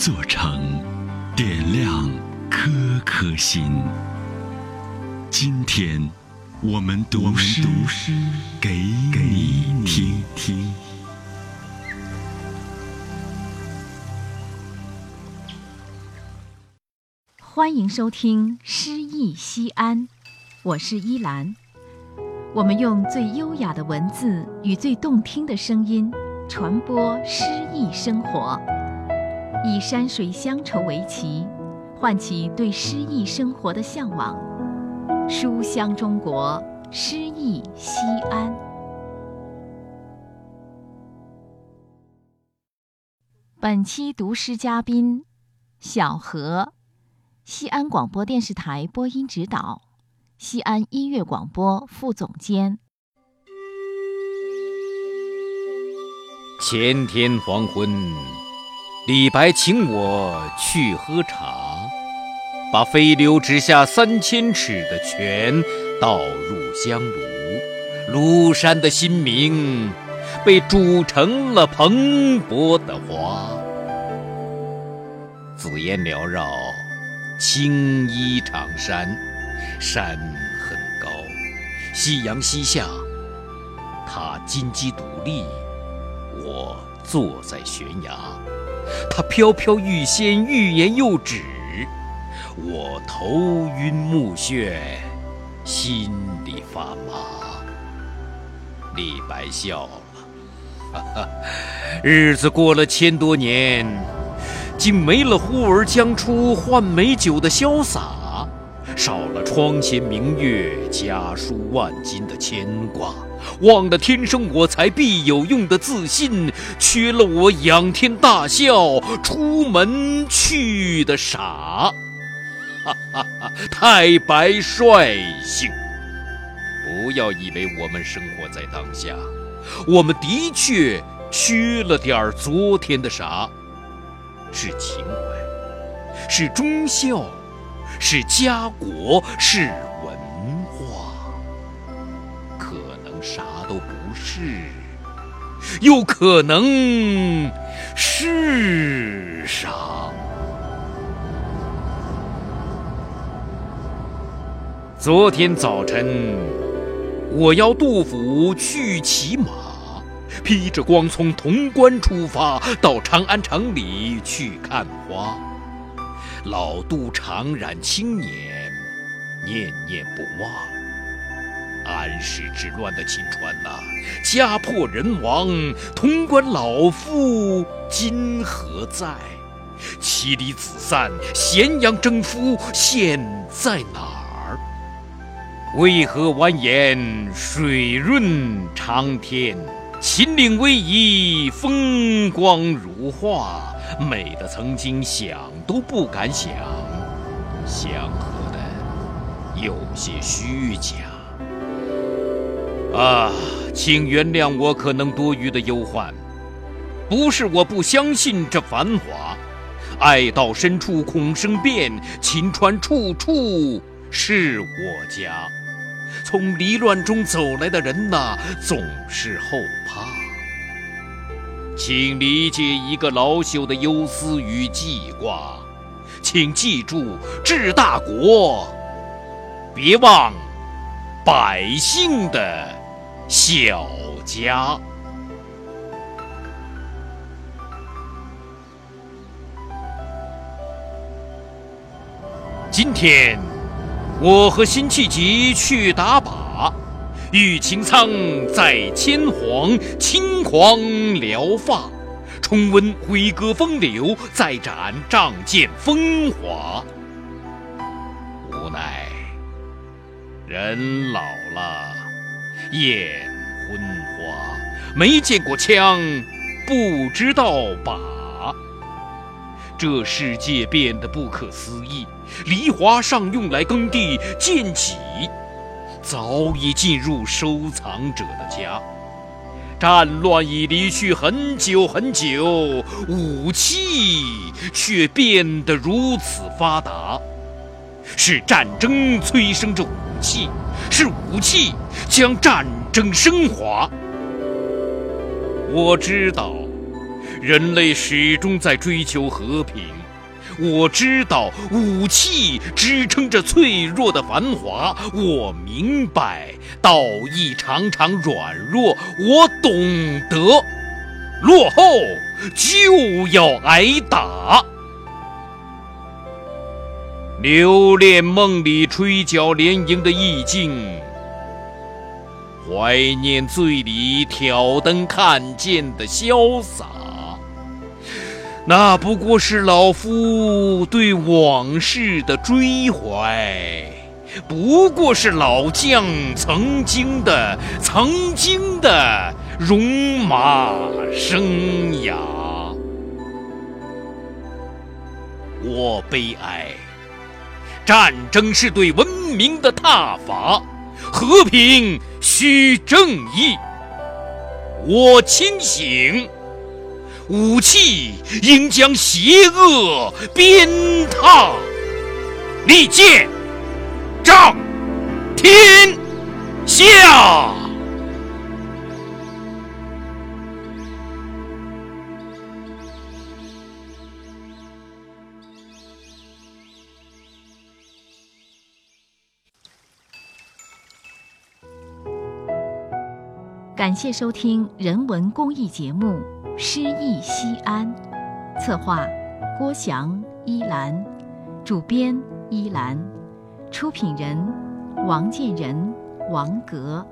座城，点亮颗颗心。今天，我们读诗给你听听。欢迎收听《诗意西安》，我是依兰。我们用最优雅的文字与最动听的声音，传播诗意生活，以山水乡愁为旗，唤起对诗意生活的向往。书香中国，诗意西安。本期读诗嘉宾：小何，西安广播电视台播音指导。西安音乐广播副总监。前天黄昏，李白请我去喝茶，把飞流直下三千尺的泉倒入香炉，庐山的新名被煮成了蓬勃的花。紫烟缭绕，青衣长山。山很高，夕阳西下，他金鸡独立，我坐在悬崖。他飘飘欲仙，欲言又止，我头晕目眩，心里发麻。李白笑了，哈哈，日子过了千多年，竟没了呼儿将出换美酒的潇洒。少了窗前明月，家书万金的牵挂，忘了天生我材必有用的自信，缺了我仰天大笑出门去的傻。哈哈哈！太白率性，不要以为我们生活在当下，我们的确缺了点昨天的傻，是情怀，是忠孝。是家国，是啥都不是，又可能是啥。昨天早晨，我邀杜甫去骑马，披着光从潼关出发，到长安城里去看花。老杜长染青年，念念不忘。安史之乱的秦川呐，家破人亡，潼关老妇今何在？妻离子散，咸阳征夫现在哪儿？渭河蜿蜒水润长天？秦岭逶迤，风光如画。美的曾经想都不敢想，祥和的有些虚假。啊，请原谅我可能多余的忧患，不是我不相信这繁华，爱到深处恐生变，秦川处处是我家。从离乱中走来的人呐，总是后怕。请理解一个老朽的忧思与记挂，请记住治大国，别忘百姓的小家。今天，我和辛弃疾去打靶。玉擎苍在千黄，轻狂聊发；重温挥戈风流，再展仗剑风华。无奈人老了，眼昏花，没见过枪，不知道靶。这世界变得不可思议，犁铧上用来耕地，剑戟。早已进入收藏者的家，战乱已离去很久很久，武器却变得如此发达。是战争催生着武器，是武器将战争升华。我知道，人类始终在追求和平。我知道，武器支撑着脆弱的繁华。我明白，道义常常软弱。我懂得，落后就要挨打。留恋梦里吹角连营的意境，怀念醉里挑灯看剑的潇洒。那不过是老夫对往事的追怀，不过是老将曾经的、曾经的戎马生涯。我悲哀。战争是对文明的挞伐，和平需正义。我清醒，武器应将邪恶鞭挞，利剑仗天下。感谢收听人文公益节目《诗意西安》，策划郭翔、依兰，主编依兰，出品人王建仁、王格。